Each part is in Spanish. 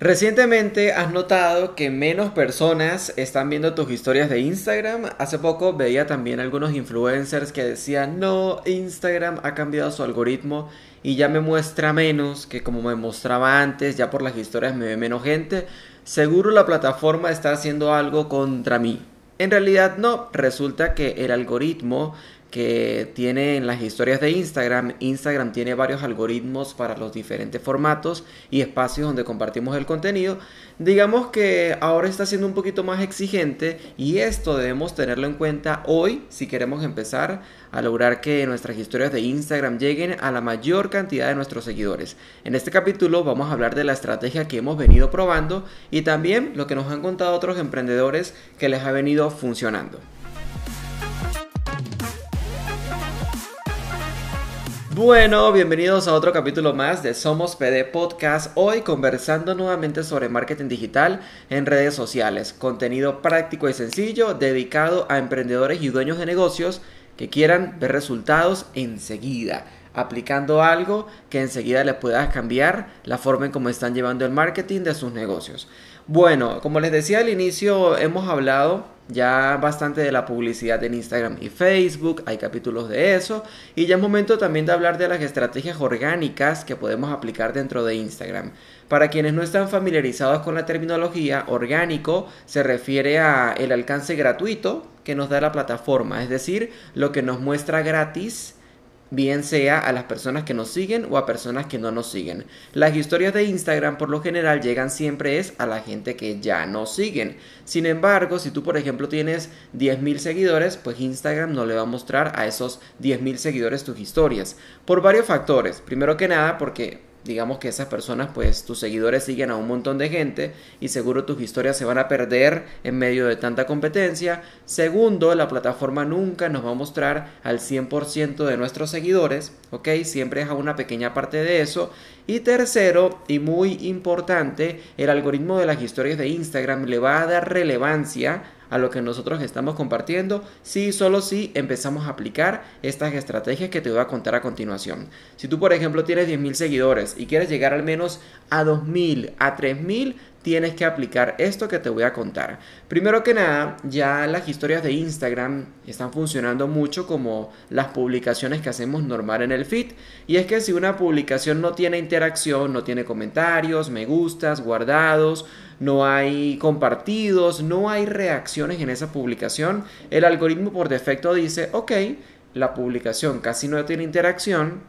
Recientemente has notado que menos personas están viendo tus historias de Instagram. Hace poco veía también algunos influencers que decían, no, Instagram ha cambiado su algoritmo y ya me muestra menos que como me mostraba antes, ya por las historias me ve menos gente. Seguro la plataforma está haciendo algo contra mí. En realidad no, resulta que el algoritmo que tiene en las historias de Instagram. Instagram tiene varios algoritmos para los diferentes formatos y espacios donde compartimos el contenido. Digamos que ahora está siendo un poquito más exigente y esto debemos tenerlo en cuenta hoy si queremos empezar a lograr que nuestras historias de Instagram lleguen a la mayor cantidad de nuestros seguidores. En este capítulo vamos a hablar de la estrategia que hemos venido probando y también lo que nos han contado otros emprendedores que les ha venido funcionando. Bueno, bienvenidos a otro capítulo más de Somos PD Podcast. Hoy conversando nuevamente sobre marketing digital en redes sociales. Contenido práctico y sencillo dedicado a emprendedores y dueños de negocios que quieran ver resultados enseguida aplicando algo que enseguida le pueda cambiar la forma en cómo están llevando el marketing de sus negocios. Bueno, como les decía al inicio, hemos hablado ya bastante de la publicidad en Instagram y Facebook, hay capítulos de eso, y ya es momento también de hablar de las estrategias orgánicas que podemos aplicar dentro de Instagram. Para quienes no están familiarizados con la terminología, orgánico se refiere a el alcance gratuito que nos da la plataforma, es decir, lo que nos muestra gratis bien sea a las personas que nos siguen o a personas que no nos siguen. Las historias de Instagram por lo general llegan siempre es a la gente que ya nos siguen. Sin embargo, si tú por ejemplo tienes 10.000 seguidores, pues Instagram no le va a mostrar a esos 10.000 seguidores tus historias. Por varios factores. Primero que nada porque digamos que esas personas, pues tus seguidores siguen a un montón de gente y seguro tus historias se van a perder en medio de tanta competencia. Segundo, la plataforma nunca nos va a mostrar al 100% de nuestros seguidores, ¿ok? Siempre es a una pequeña parte de eso. Y tercero, y muy importante, el algoritmo de las historias de Instagram le va a dar relevancia a lo que nosotros estamos compartiendo si solo si empezamos a aplicar estas estrategias que te voy a contar a continuación. Si tú por ejemplo tienes 10.000 seguidores y quieres llegar al menos a 2.000, a 3.000, tienes que aplicar esto que te voy a contar. Primero que nada, ya las historias de Instagram están funcionando mucho como las publicaciones que hacemos normal en el feed. Y es que si una publicación no tiene interacción, no tiene comentarios, me gustas, guardados, no hay compartidos, no hay reacciones en esa publicación, el algoritmo por defecto dice, ok, la publicación casi no tiene interacción,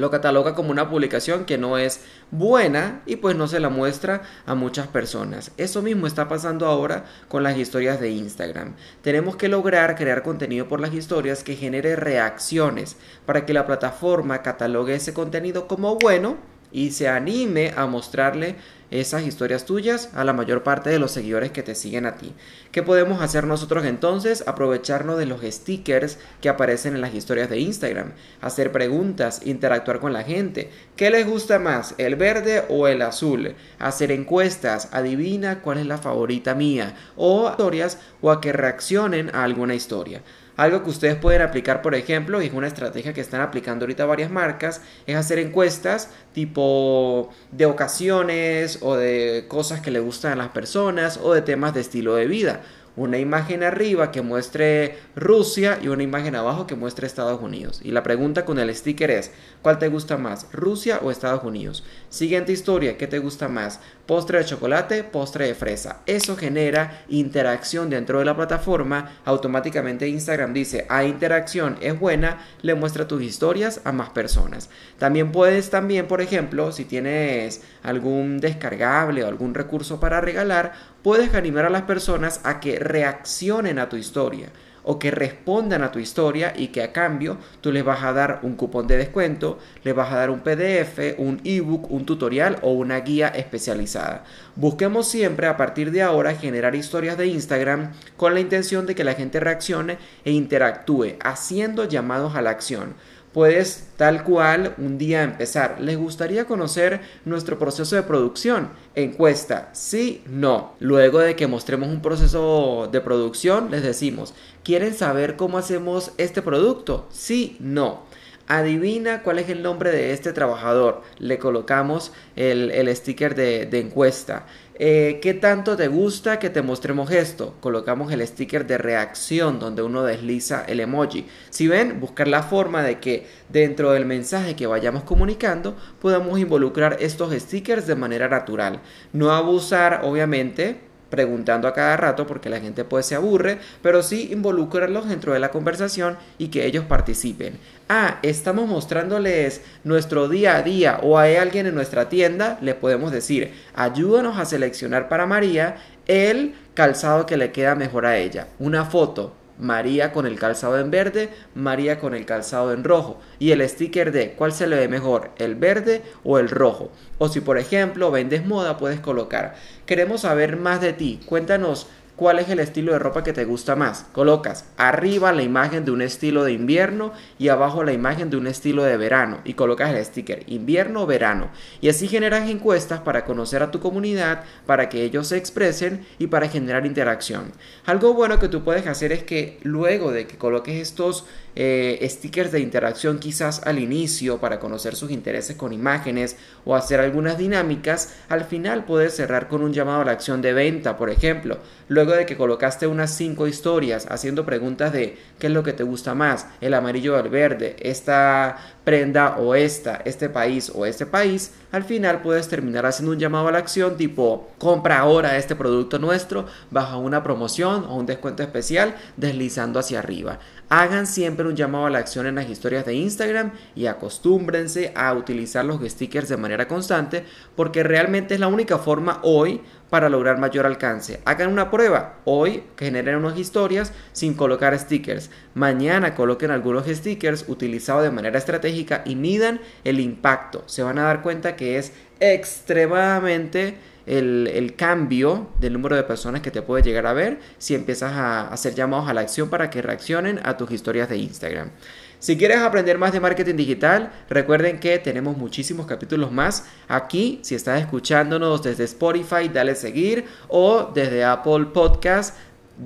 lo cataloga como una publicación que no es buena y pues no se la muestra a muchas personas. Eso mismo está pasando ahora con las historias de Instagram. Tenemos que lograr crear contenido por las historias que genere reacciones para que la plataforma catalogue ese contenido como bueno y se anime a mostrarle esas historias tuyas a la mayor parte de los seguidores que te siguen a ti. ¿Qué podemos hacer nosotros entonces? Aprovecharnos de los stickers que aparecen en las historias de Instagram, hacer preguntas, interactuar con la gente. ¿Qué les gusta más, el verde o el azul? Hacer encuestas, adivina cuál es la favorita mía, o historias o a que reaccionen a alguna historia. Algo que ustedes pueden aplicar, por ejemplo, y es una estrategia que están aplicando ahorita varias marcas, es hacer encuestas tipo de ocasiones o de cosas que le gustan a las personas o de temas de estilo de vida una imagen arriba que muestre Rusia y una imagen abajo que muestre Estados Unidos. Y la pregunta con el sticker es, ¿cuál te gusta más, Rusia o Estados Unidos? Siguiente historia, ¿qué te gusta más? Postre de chocolate, postre de fresa. Eso genera interacción dentro de la plataforma. Automáticamente Instagram dice, a interacción es buena, le muestra tus historias a más personas. También puedes también, por ejemplo, si tienes algún descargable o algún recurso para regalar, puedes animar a las personas a que reaccionen a tu historia o que respondan a tu historia y que a cambio tú les vas a dar un cupón de descuento, les vas a dar un PDF, un ebook, un tutorial o una guía especializada. Busquemos siempre a partir de ahora generar historias de Instagram con la intención de que la gente reaccione e interactúe, haciendo llamados a la acción puedes tal cual un día empezar. ¿Les gustaría conocer nuestro proceso de producción? Encuesta, sí, no. Luego de que mostremos un proceso de producción, les decimos, ¿quieren saber cómo hacemos este producto? Sí, no. Adivina cuál es el nombre de este trabajador. Le colocamos el, sticker de, encuesta. Eh, ¿Qué tanto te gusta que te mostremos esto? Colocamos el sticker de reacción donde uno desliza el emoji. Si ven, buscar la forma de que dentro del mensaje que vayamos comunicando podamos involucrar estos stickers de manera natural. No abusar, obviamente, preguntando a cada rato porque la gente pues se aburre, pero sí involucrarlos dentro de la conversación y que ellos participen. Ah, estamos mostrándoles nuestro día a día o hay alguien en nuestra tienda, le podemos decir, ayúdanos a seleccionar para María el calzado que le queda mejor a ella. Una foto, María con el calzado en verde, María con el calzado en rojo y el sticker de cuál se le ve mejor, el verde o el rojo. O si por ejemplo vendes moda puedes colocar, queremos saber más de ti, cuéntanos cuál es el estilo de ropa que te gusta más. Colocas arriba la imagen de un estilo de invierno y abajo la imagen de un estilo de verano y colocas el sticker invierno o verano. Y así generas encuestas para conocer a tu comunidad, para que ellos se expresen y para generar interacción. Algo bueno que tú puedes hacer es que luego de que coloques estos eh, stickers de interacción quizás al inicio para conocer sus intereses con imágenes o hacer algunas dinámicas, al final puedes cerrar con un llamado a la acción de venta, por ejemplo. Luego de que colocaste unas 5 historias haciendo preguntas de qué es lo que te gusta más, el amarillo o el verde, esta prenda o esta, este país o este país, al final puedes terminar haciendo un llamado a la acción tipo compra ahora este producto nuestro bajo una promoción o un descuento especial deslizando hacia arriba. Hagan siempre un llamado a la acción en las historias de Instagram y acostúmbrense a utilizar los stickers de manera constante porque realmente es la única forma hoy para lograr mayor alcance. Hagan una prueba. Hoy generen unas historias sin colocar stickers. Mañana coloquen algunos stickers utilizados de manera estratégica y midan el impacto. Se van a dar cuenta que es extremadamente el, cambio del número de personas que te puede llegar a ver si empiezas a hacer llamados a la acción para que reaccionen a tus historias de Instagram. Si quieres aprender más de marketing digital, recuerden que tenemos muchísimos capítulos más aquí. Si estás escuchándonos desde Spotify, dale seguir o desde Apple Podcast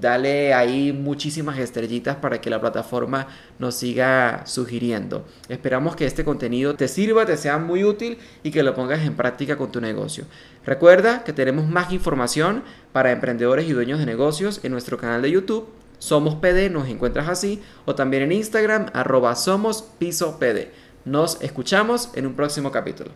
dale ahí muchísimas estrellitas para que la plataforma nos siga sugiriendo. Esperamos que este contenido te sirva, te sea muy útil y que lo pongas en práctica con tu negocio. Recuerda que tenemos más información para emprendedores y dueños de negocios en nuestro canal de YouTube. Somos PD, nos encuentras así, o también en Instagram, arroba somos piso. Nos escuchamos en un próximo capítulo.